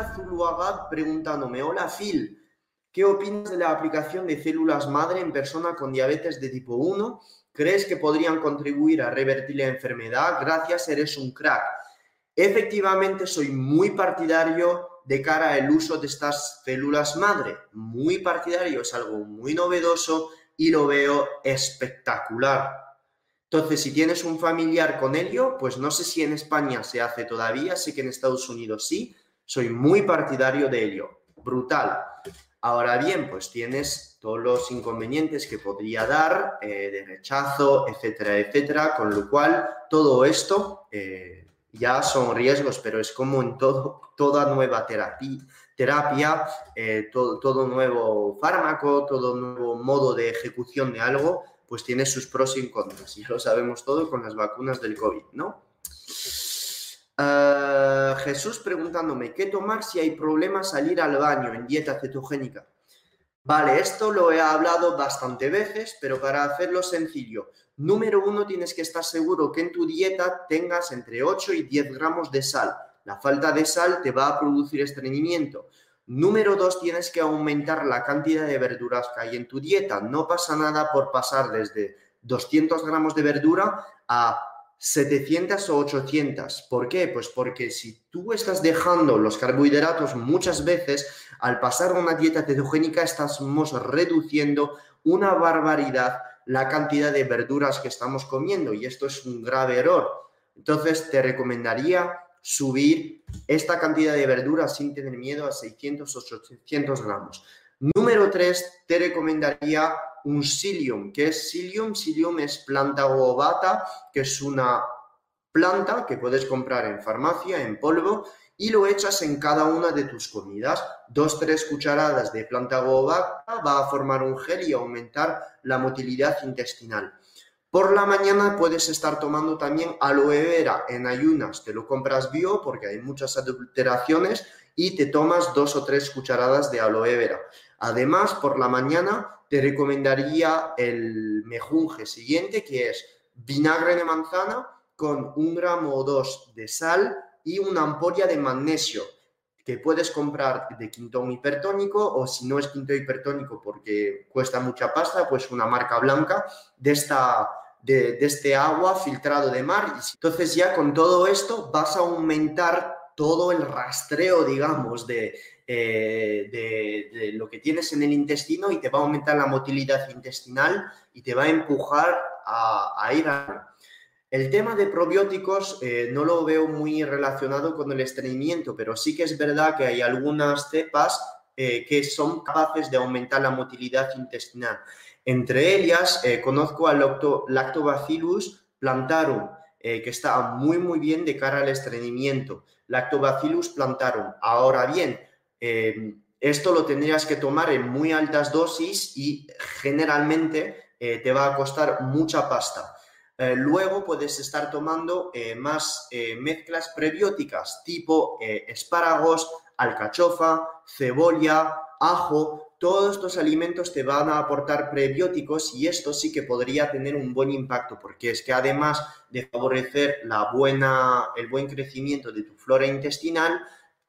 Alejandra Zuluaga preguntándome, hola Phil, ¿qué opinas de la aplicación de células madre en persona con diabetes de tipo 1? ¿Crees que podrían contribuir a revertir la enfermedad? Gracias, eres un crack. Efectivamente, soy muy partidario de cara al uso de estas células madre. Muy partidario, es algo muy novedoso y lo veo espectacular. Entonces, si tienes un familiar con ello, pues no sé si en España se hace todavía, sé que en Estados Unidos sí, soy muy partidario de ello. Brutal. Ahora bien, pues tienes todos los inconvenientes que podría dar eh, de rechazo, etcétera, etcétera, con lo cual todo esto eh, ya son riesgos, pero es como en todo, toda nueva terapia, terapia eh, todo, todo nuevo fármaco, todo nuevo modo de ejecución de algo, pues tiene sus pros y contras. Y lo sabemos todo con las vacunas del COVID, ¿no? Uh, Jesús preguntándome, ¿qué tomar si hay problemas salir al baño en dieta cetogénica? Vale, esto lo he hablado bastante veces, pero para hacerlo sencillo, número uno, tienes que estar seguro que en tu dieta tengas entre 8 y 10 gramos de sal. La falta de sal te va a producir estreñimiento. Número dos, tienes que aumentar la cantidad de verduras que hay en tu dieta. No pasa nada por pasar desde 200 gramos de verdura a 700 o 800. ¿Por qué? Pues porque si tú estás dejando los carbohidratos muchas veces, al pasar a una dieta cetogénica estamos reduciendo una barbaridad la cantidad de verduras que estamos comiendo y esto es un grave error. Entonces te recomendaría subir esta cantidad de verduras sin tener miedo a 600 o 800 gramos. Número 3, te recomendaría un psyllium. ¿Qué es psyllium? Psyllium es planta ovata, que es una planta que puedes comprar en farmacia, en polvo, y lo echas en cada una de tus comidas. Dos, tres cucharadas de planta ovata va a formar un gel y aumentar la motilidad intestinal. Por la mañana puedes estar tomando también aloe vera en ayunas. Te lo compras bio porque hay muchas adulteraciones y te tomas dos o tres cucharadas de aloe vera. Además, por la mañana te recomendaría el mejunje siguiente, que es vinagre de manzana con un gramo o dos de sal y una ampolla de magnesio que puedes comprar de quintón hipertónico o si no es quinto hipertónico porque cuesta mucha pasta, pues una marca blanca de esta de, este agua filtrado de mar. Entonces ya con todo esto vas a aumentar todo el rastreo, digamos, de, eh, de, lo que tienes en el intestino y te va a aumentar la motilidad intestinal y te va a empujar a, ir a... El tema de probióticos eh, no lo veo muy relacionado con el estreñimiento, pero sí que es verdad que hay algunas cepas eh, que son capaces de aumentar la motilidad intestinal. Entre ellas, conozco al Lactobacillus plantarum, que está muy, muy bien de cara al estreñimiento. Lactobacillus plantarum. Ahora bien, eh, esto lo tendrías que tomar en muy altas dosis y generalmente te va a costar mucha pasta. luego puedes estar tomando más mezclas prebióticas tipo espárragos, alcachofa, cebolla, ajo, todos estos alimentos te van a aportar prebióticos y esto sí que podría tener un buen impacto porque es que además de favorecer la buena, el buen crecimiento de tu flora intestinal,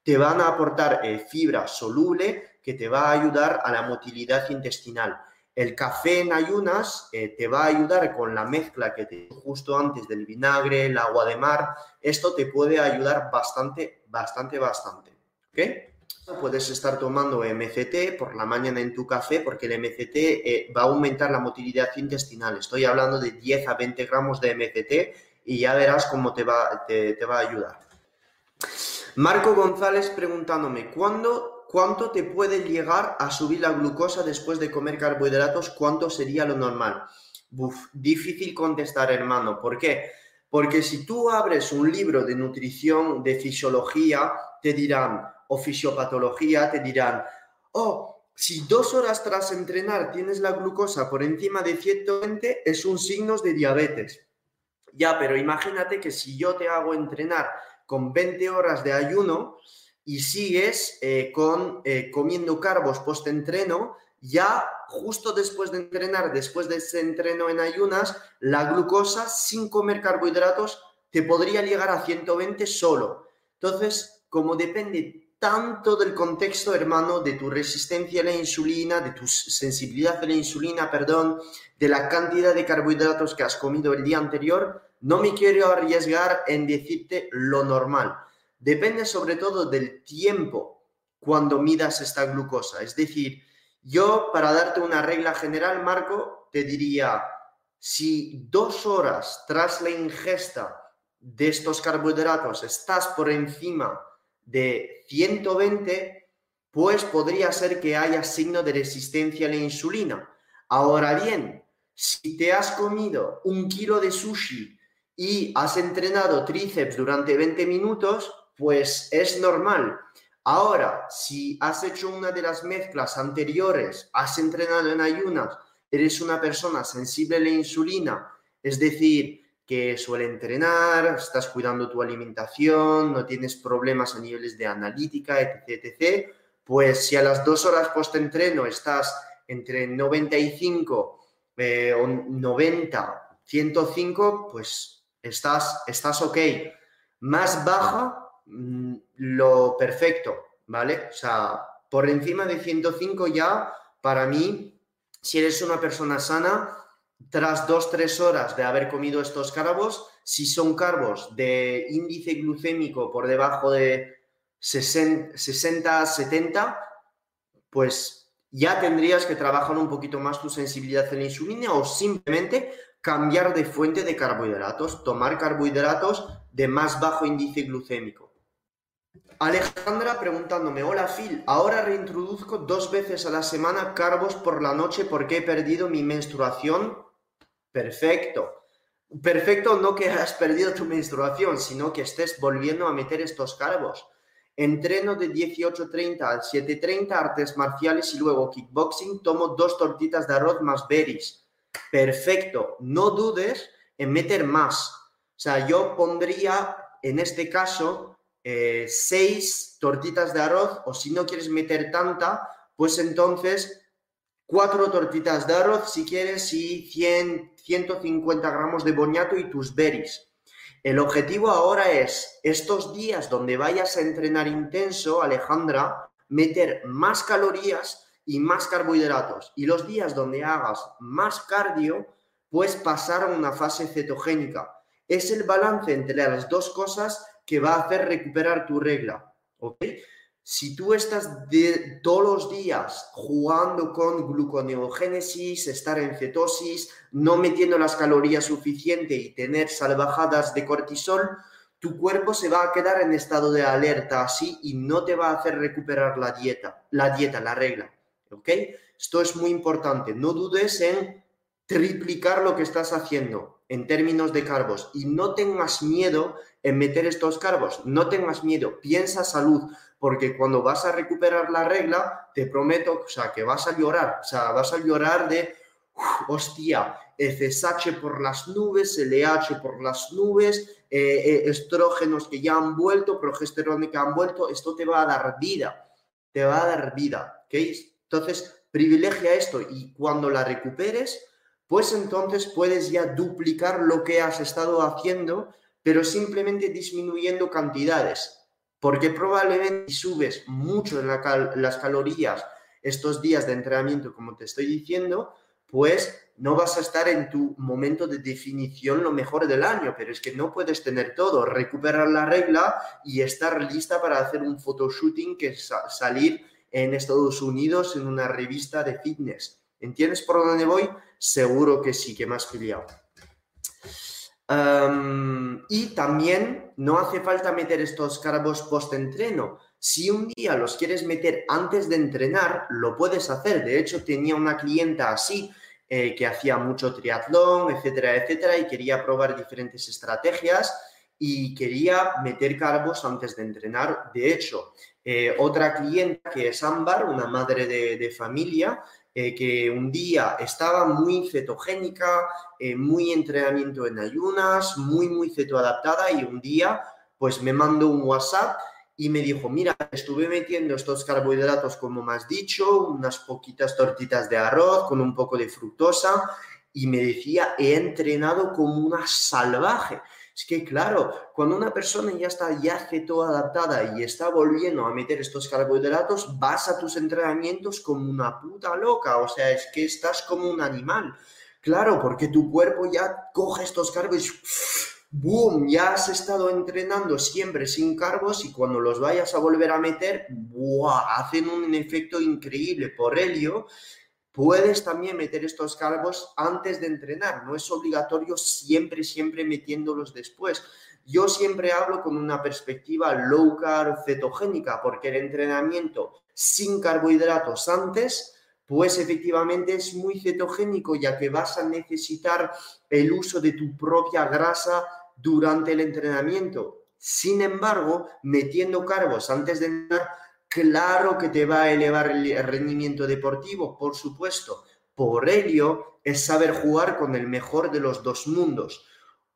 te van a aportar eh, fibra soluble que te va a ayudar a la motilidad intestinal. El café en ayunas eh, te va a ayudar con la mezcla que te justo antes del vinagre, el agua de mar. Esto te puede ayudar bastante, bastante, bastante. ¿Ok? Puedes estar tomando MCT por la mañana en tu café porque el MCT eh, va a aumentar la motilidad intestinal. Estoy hablando de 10 a 20 gramos de MCT y ya verás cómo te va, te, va a ayudar. Marco González preguntándome, ¿cuándo, ¿cuánto te puede llegar a subir la glucosa después de comer carbohidratos? ¿Cuánto sería lo normal? difícil contestar, hermano. ¿Por qué? Porque si tú abres un libro de nutrición, de fisiología, te dirán, o fisiopatología te dirán, oh, si dos horas tras entrenar tienes la glucosa por encima de 120, es un signo de diabetes. Ya, pero imagínate que si yo te hago entrenar con 20 horas de ayuno y sigues eh, con, eh, comiendo carbos post-entreno, ya justo después de entrenar, después de ese entreno en ayunas, la glucosa sin comer carbohidratos te podría llegar a 120 solo. Entonces, como depende tanto del contexto, hermano, de tu resistencia a la insulina, de tu sensibilidad a la insulina, perdón, de la cantidad de carbohidratos que has comido el día anterior, no me quiero arriesgar en decirte lo normal. Depende sobre todo del tiempo cuando midas esta glucosa. Es decir, yo para darte una regla general, Marco, te diría, si dos horas tras la ingesta de estos carbohidratos estás por encima de 120, pues podría ser que haya signo de resistencia a la insulina. Ahora bien, si te has comido un kilo de sushi y has entrenado tríceps durante 20 minutos, pues es normal. Ahora, si has hecho una de las mezclas anteriores, has entrenado en ayunas, eres una persona sensible a la insulina, es decir, que suele entrenar, estás cuidando tu alimentación, no tienes problemas a niveles de analítica, etc., etc., pues si a las dos horas post-entreno estás entre 95 eh, o 90, 105, pues estás, estás ok. Más baja, mm, lo perfecto, ¿vale? O sea, por encima de 105 ya, para mí, si eres una persona sana, tras dos, tres horas de haber comido estos carbos, si son carbos de índice glucémico por debajo de 60, 70, pues ya tendrías que trabajar un poquito más tu sensibilidad a la insulina o simplemente cambiar de fuente de carbohidratos, tomar carbohidratos de más bajo índice glucémico. Alejandra preguntándome, hola Phil, ahora reintroduzco dos veces a la semana carbos por la noche porque he perdido mi menstruación Perfecto. Perfecto no que has perdido tu menstruación, sino que estés volviendo a meter estos carbos. Entreno de 18.30 al 7.30, artes marciales y luego kickboxing, tomo dos tortitas de arroz más berries. Perfecto. No dudes en meter más. O sea, yo pondría en este caso eh, seis tortitas de arroz o si no quieres meter tanta, pues entonces cuatro tortitas de arroz si quieres y 100, 150 gramos de boñato y tus berries. El objetivo ahora es, estos días donde vayas a entrenar intenso, Alejandra, meter más calorías y más carbohidratos. Y los días donde hagas más cardio, pues pasar a una fase cetogénica. Es el balance entre las dos cosas que va a hacer recuperar tu regla. ¿Ok? Si tú estás de, todos los días jugando con gluconeogénesis, estar en cetosis, no metiendo las calorías suficientes y tener salvajadas de cortisol, tu cuerpo se va a quedar en estado de alerta así y no te va a hacer recuperar la dieta, la dieta, la regla. ¿Ok? Esto es muy importante. No dudes en triplicar lo que estás haciendo en términos de carbos y no tengas miedo en meter estos carbos, no tengas miedo, piensa salud, porque cuando vas a recuperar la regla, te prometo, o sea, que vas a llorar, o sea, vas a llorar de, hostia, FSH por las nubes, LH por las nubes, eh, eh, estrógenos que ya han vuelto, progesterona que han vuelto, esto te va a dar vida, te va a dar vida, ¿ok? Entonces, privilegia esto y cuando la recuperes, pues entonces puedes ya duplicar lo que has estado haciendo, pero simplemente disminuyendo cantidades porque probablemente subes mucho en las calorías estos días de entrenamiento, como te estoy diciendo, pues no vas a estar en tu momento de definición lo mejor del año, pero es que no puedes tener todo, recuperar la regla y estar lista para hacer un photoshooting que salir en Estados Unidos en una revista de fitness. ¿Entiendes por dónde voy? Seguro que sí, que has pillado y también no hace falta meter estos carbos post-entreno. Si un día los quieres meter antes de entrenar, lo puedes hacer. De hecho, tenía una clienta así eh, que hacía mucho triatlón, etcétera, etcétera, y quería probar diferentes estrategias. y quería meter carbos antes de entrenar. De hecho, eh, otra clienta que es Ámbar, una madre de, familia, eh, que un día estaba muy cetogénica, eh, muy entrenamiento en ayunas, muy, muy cetoadaptada y un día pues me mandó un WhatsApp y me dijo, mira, estuve metiendo estos carbohidratos como me has dicho, unas poquitas tortitas de arroz con un poco de fructosa y me decía, he entrenado como una salvaje. Es que claro, cuando una persona ya está ya adaptada y está volviendo a meter estos carbohidratos, vas a tus entrenamientos como una puta loca, o sea, es que estás como un animal. Claro, porque tu cuerpo ya coge estos carbohidratos boom, ya has estado entrenando siempre sin carbos y cuando los vayas a volver a meter, ¡buah! hacen un efecto increíble. Por ello, puedes también meter estos carbos antes de entrenar, no es obligatorio siempre, siempre metiéndolos después. Yo siempre hablo con una perspectiva low carb cetogénica, porque el entrenamiento sin carbohidratos antes pues efectivamente es muy cetogénico ya que vas a necesitar el uso de tu propia grasa durante el entrenamiento. Sin embargo, metiendo carbos antes de entrenar, claro que te va a elevar el rendimiento deportivo, por supuesto. Por ello, es saber jugar con el mejor de los dos mundos.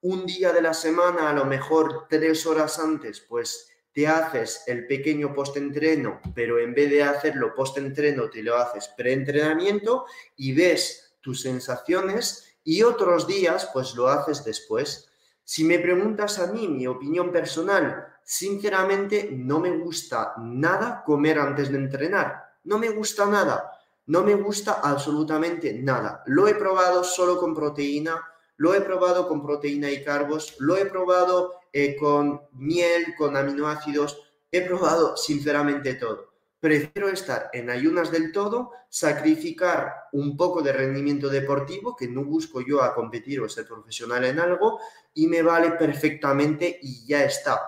Un día de la semana, a lo mejor tres horas antes, pues te haces el pequeño post-entreno, pero en vez de hacerlo post-entreno, te lo haces pre-entrenamiento y ves tus sensaciones y otros días, pues lo haces después. Si me preguntas a mí mi opinión personal, sinceramente no me gusta nada comer antes de entrenar. No me gusta nada. No me gusta absolutamente nada. Lo he probado solo con proteína, lo he probado con proteína y carbos, lo he probado eh, con miel, con aminoácidos, he probado sinceramente todo. Prefiero estar en ayunas del todo, sacrificar un poco de rendimiento deportivo, que no busco yo a competir o ser profesional en algo, y me vale perfectamente y ya está.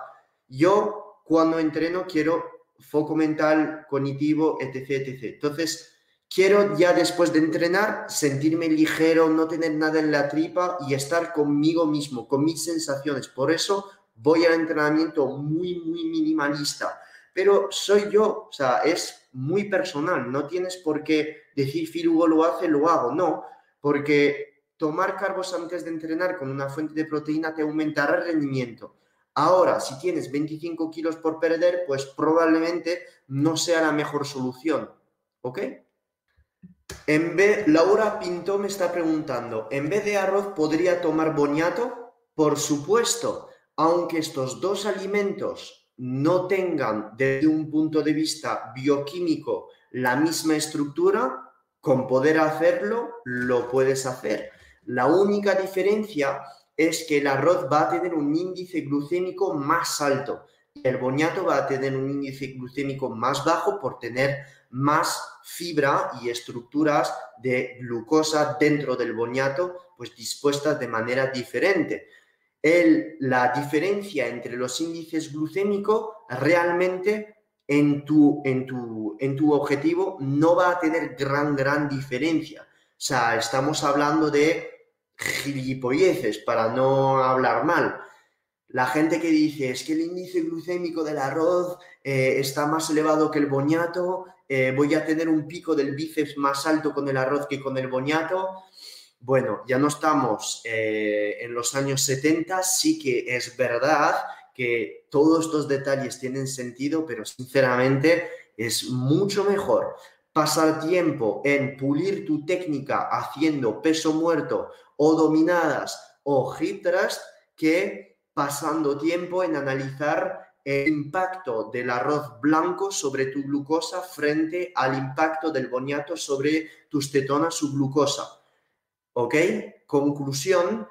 Yo cuando entreno quiero foco mental, cognitivo, etc. etc. Entonces, quiero ya después de entrenar sentirme ligero, no tener nada en la tripa y estar conmigo mismo, con mis sensaciones. Por eso voy al entrenamiento muy, muy minimalista pero soy yo, o sea, es muy personal, no tienes por qué decir Filugo lo hace, lo hago, no, porque tomar carbos antes de entrenar con una fuente de proteína te aumentará el rendimiento. Ahora, si tienes 25 kilos por perder, pues probablemente no sea la mejor solución, ¿ok? En Laura Pinto me está preguntando, ¿en vez de arroz podría tomar boniato? Por supuesto, aunque estos dos alimentos no tengan desde un punto de vista bioquímico la misma estructura, con poder hacerlo lo puedes hacer. La única diferencia es que el arroz va a tener un índice glucémico más alto el boniato va a tener un índice glucémico más bajo por tener más fibra y estructuras de glucosa dentro del boniato pues dispuestas de manera diferente la diferencia entre los índices glucémicos realmente en tu, en, tu, en tu objetivo no va a tener gran, gran diferencia. O sea, estamos hablando de gilipolleces, para no hablar mal. La gente que dice es que el índice glucémico del arroz eh, está más elevado que el boñato, eh, voy a tener un pico del bíceps más alto con el arroz que con el boñato. Bueno, ya no estamos eh, en los años 70, sí que es verdad que todos estos detalles tienen sentido, pero sinceramente es mucho mejor pasar tiempo en pulir tu técnica haciendo peso muerto o dominadas o hip thrust que pasando tiempo en analizar el impacto del arroz blanco sobre tu glucosa frente al impacto del boniato sobre tus cetonas subglucosa. ¿Ok? Conclusión,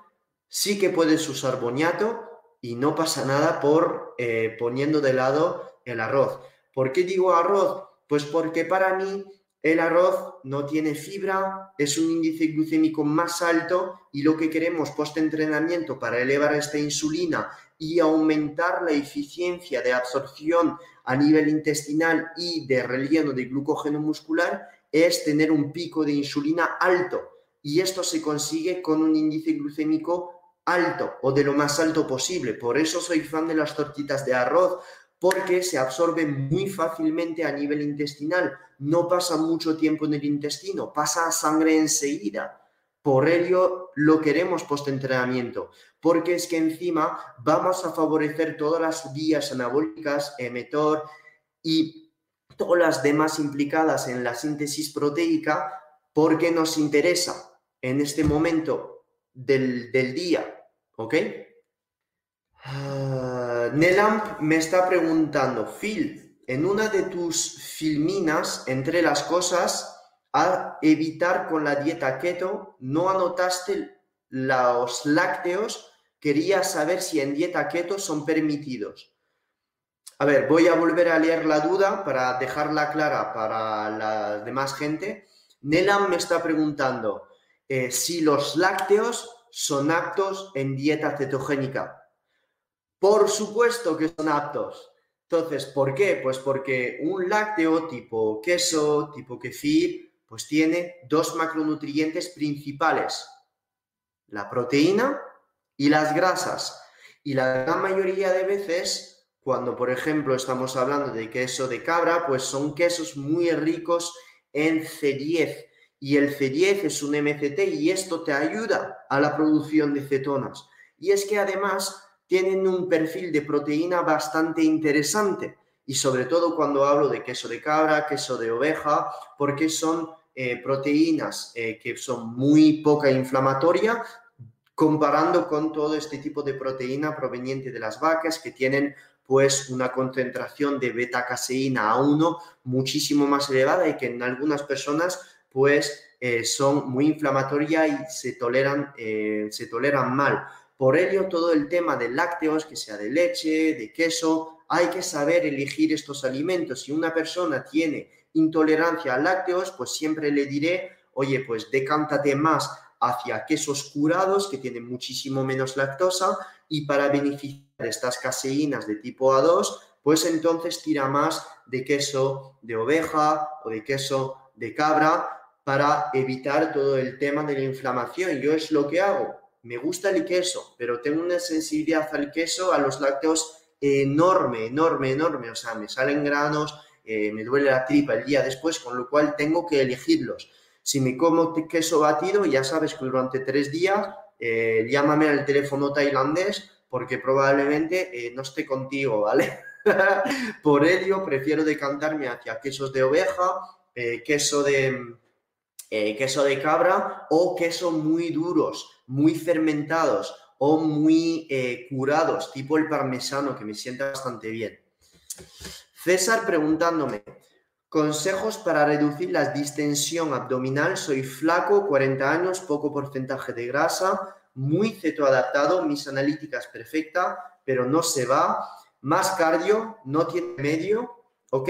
sí que puedes usar boniato y no pasa nada por eh, poniendo de lado el arroz. ¿Por qué digo arroz? Pues porque para mí el arroz no tiene fibra, es un índice glucémico más alto y lo que queremos post-entrenamiento para elevar esta insulina y aumentar la eficiencia de absorción a nivel intestinal y de relleno de glucógeno muscular es tener un pico de insulina alto y esto se consigue con un índice glucémico alto o de lo más alto posible. Por eso soy fan de las tortitas de arroz, porque se absorben muy fácilmente a nivel intestinal. No pasa mucho tiempo en el intestino, pasa a sangre enseguida. Por ello lo queremos post-entrenamiento, porque es que encima vamos a favorecer todas las vías anabólicas, emetor y todas las demás implicadas en la síntesis proteica, porque nos interesa en este momento del, día, ¿ok? Uh, me está preguntando, Phil, en una de tus filminas, entre las cosas a evitar con la dieta keto, no anotaste los lácteos, quería saber si en dieta keto son permitidos. A ver, voy a volver a leer la duda para dejarla clara para la demás gente. Nelam me está preguntando eh, si los lácteos son aptos en dieta cetogénica. Por supuesto que son aptos. Entonces, ¿por qué? Pues porque un lácteo tipo queso, tipo kefir, pues tiene dos macronutrientes principales, la proteína y las grasas. Y la gran mayoría de veces, cuando por ejemplo estamos hablando de queso de cabra, pues son quesos muy ricos en C10. Y el C10 es un MCT y esto te ayuda a la producción de cetonas. Y es que además tienen un perfil de proteína bastante interesante. Y sobre todo cuando hablo de queso de cabra, queso de oveja, porque son eh, proteínas eh, que son muy poca inflamatoria, comparando con todo este tipo de proteína proveniente de las vacas que tienen pues una concentración de beta-caseína a 1 muchísimo más elevada y que en algunas personas pues eh, son muy inflamatorias y se toleran, se toleran mal. Por ello, todo el tema de lácteos, que sea de leche, de queso, hay que saber elegir estos alimentos. Si una persona tiene intolerancia a lácteos, pues siempre le diré, oye, pues decántate más hacia quesos curados que tienen muchísimo menos lactosa y para beneficiar estas caseínas de tipo A2, pues entonces tira más de queso de oveja o de queso de cabra para evitar todo el tema de la inflamación. Yo es lo que hago. Me gusta el queso, pero tengo una sensibilidad al queso, a los lácteos enorme, enorme, enorme. O sea, me salen granos, eh, me duele la tripa el día después, con lo cual tengo que elegirlos. Si me como queso batido, ya sabes que durante tres días eh, llámame al teléfono tailandés porque probablemente eh, no esté contigo, ¿vale? Por ello, prefiero decantarme hacia quesos de oveja, queso de, queso de cabra o queso muy duros, muy fermentados o muy curados, tipo el parmesano, que me sienta bastante bien. César preguntándome, consejos para reducir la distensión abdominal. Soy flaco, 40 años, poco porcentaje de grasa, muy cetoadaptado, mis analíticas perfecta, pero no se va. Más cardio, no tiene medio. Ok,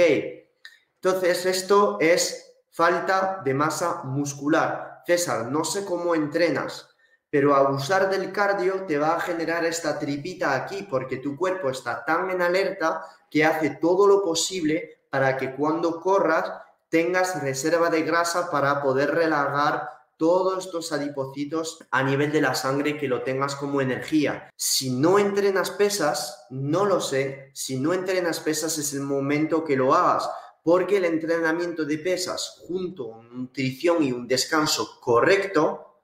entonces esto es falta de masa muscular. César, no sé cómo entrenas, pero abusar del cardio te va a generar esta tripita aquí porque tu cuerpo está tan en alerta que hace todo lo posible para que cuando corras tengas reserva de grasa para poder relagar todos estos adipocitos a nivel de la sangre que lo tengas como energía. Si no entrenas pesas, no lo sé, si no entrenas pesas es el momento que lo hagas, porque el entrenamiento de pesas junto a nutrición y un descanso correcto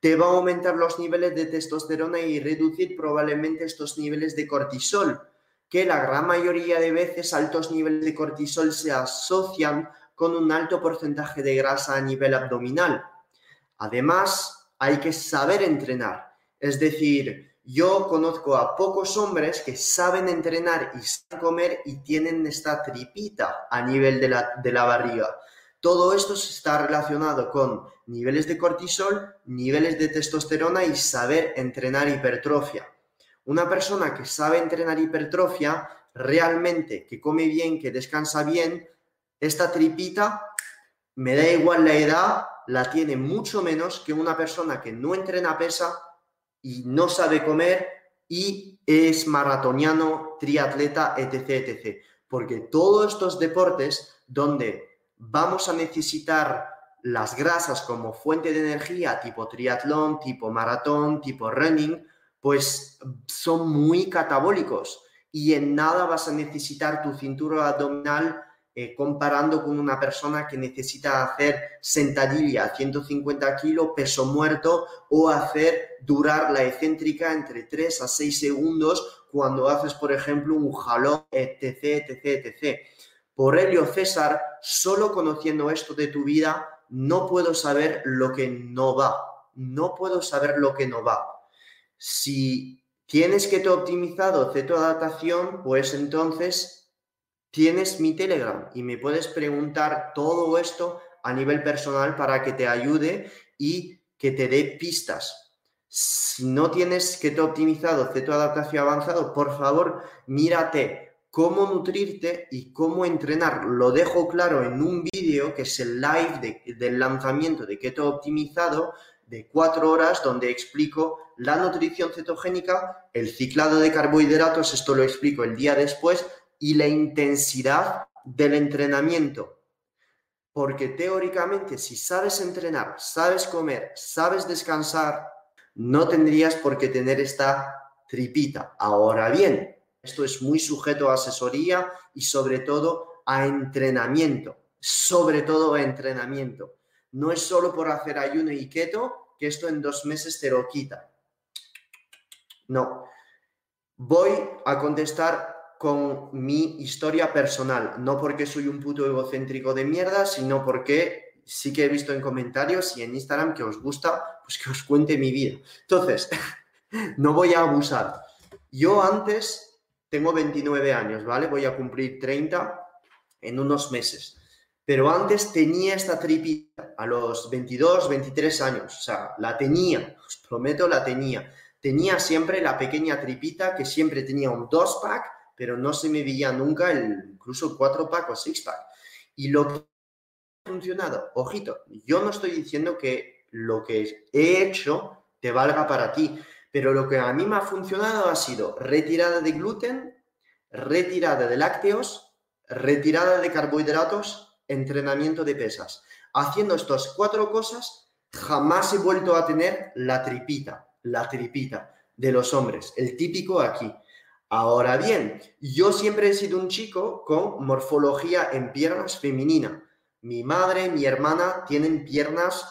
te va a aumentar los niveles de testosterona y reducir probablemente estos niveles de cortisol, que la gran mayoría de veces altos niveles de cortisol se asocian con un alto porcentaje de grasa a nivel abdominal. Además, hay que saber entrenar. Es decir, yo conozco a pocos hombres que saben entrenar y comer y tienen esta tripita a nivel de la, de la barriga. Todo esto está relacionado con niveles de cortisol, niveles de testosterona y saber entrenar hipertrofia. Una persona que sabe entrenar hipertrofia, realmente, que come bien, que descansa bien, esta tripita, me da igual la edad, la tiene mucho menos que una persona que no entrena pesa y no sabe comer y es maratoniano, triatleta, etc, etc. Porque todos estos deportes donde vamos a necesitar las grasas como fuente de energía tipo triatlón, tipo maratón, tipo running, pues son muy catabólicos y en nada vas a necesitar tu cintura abdominal eh, comparando con una persona que necesita hacer sentadilla 150 kilos, peso muerto o hacer durar la excéntrica entre 3 a 6 segundos cuando haces, por ejemplo, un jalón, etc, etc, etc. Por Helio César, solo conociendo esto de tu vida, no puedo saber lo que no va. No puedo saber lo que no va. Si tienes que te optimizado adaptación, pues entonces tienes mi Telegram y me puedes preguntar todo esto a nivel personal para que te ayude y que te dé pistas. Si no tienes te optimizado ceto adaptación avanzado, por favor, mírate cómo nutrirte y cómo entrenar. Lo dejo claro en un vídeo que es el live del lanzamiento de keto optimizado de cuatro horas donde explico la nutrición cetogénica, el ciclado de carbohidratos, esto lo explico el día después, y la intensidad del entrenamiento. Porque teóricamente, si sabes entrenar, sabes comer, sabes descansar, no tendrías por qué tener esta tripita. Ahora bien, esto es muy sujeto a asesoría y sobre todo a entrenamiento. Sobre todo a entrenamiento. No es solo por hacer ayuno y keto que esto en dos meses te lo quita. No. Voy a contestar con mi historia personal, no porque soy un puto egocéntrico de mierda, sino porque sí que he visto en comentarios y en Instagram que os gusta, pues que os cuente mi vida. Entonces, no voy a abusar. Yo antes tengo 29 años, ¿vale? Voy a cumplir 30 en unos meses. Pero antes tenía esta tripita a los 22, 23 años. O sea, la tenía, os prometo, la tenía. Tenía siempre la pequeña tripita que siempre tenía un dos pack pero no se me veía nunca el, incluso cuatro pack o six pack. Y lo que ha funcionado, ojito, yo no estoy diciendo que lo que he hecho te valga para ti, pero lo que a mí me ha funcionado ha sido retirada de gluten, retirada de lácteos, retirada de carbohidratos, entrenamiento de pesas. Haciendo estas cuatro cosas, jamás he vuelto a tener la tripita, la tripita de los hombres, el típico aquí. Ahora bien, yo siempre he sido un chico con morfología en piernas femenina. Mi madre, mi hermana tienen piernas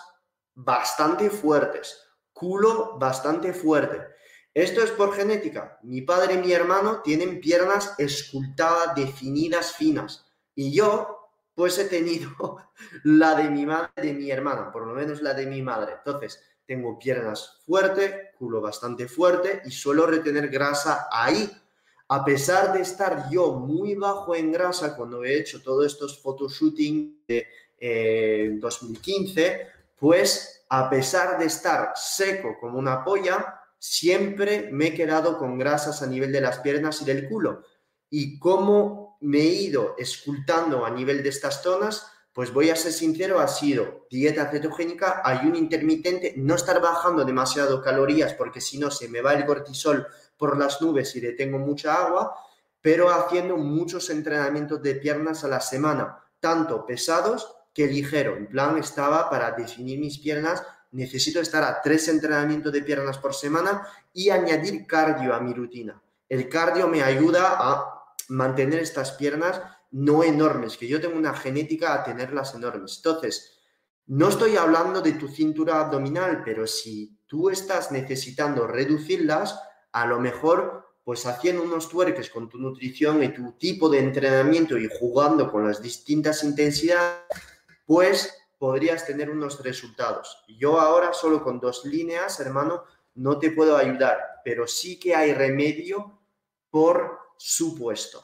bastante fuertes, culo bastante fuerte. Esto es por genética. Mi padre y mi hermano tienen piernas escultadas, definidas, finas. Y yo, pues he tenido la de mi madre de mi hermana, por lo menos la de mi madre. Entonces, tengo piernas fuertes, culo bastante fuerte y suelo retener grasa ahí a pesar de estar yo muy bajo en grasa cuando he hecho todos estos photoshooting de 2015, eh, pues a pesar de estar seco como una polla, siempre me he quedado con grasas a nivel de las piernas y del culo. Y cómo me he ido escultando a nivel de estas zonas, pues voy a ser sincero, ha sido dieta cetogénica, ayuno intermitente, no estar bajando demasiado calorías porque si no se me va el cortisol por las nubes y detengo mucha agua, pero haciendo muchos entrenamientos de piernas a la semana, tanto pesados que ligero. En plan, estaba para definir mis piernas, necesito estar a tres entrenamientos de piernas por semana y añadir cardio a mi rutina. El cardio me ayuda a mantener estas piernas no enormes, que yo tengo una genética a tenerlas enormes. Entonces, no estoy hablando de tu cintura abdominal, pero si tú estás necesitando reducirlas, a lo mejor pues haciendo unos tuerques con tu nutrición y tu tipo de entrenamiento y jugando con las distintas intensidades, pues podrías tener unos resultados. Yo ahora solo con dos líneas, hermano, no te puedo ayudar, pero sí que hay remedio por supuesto.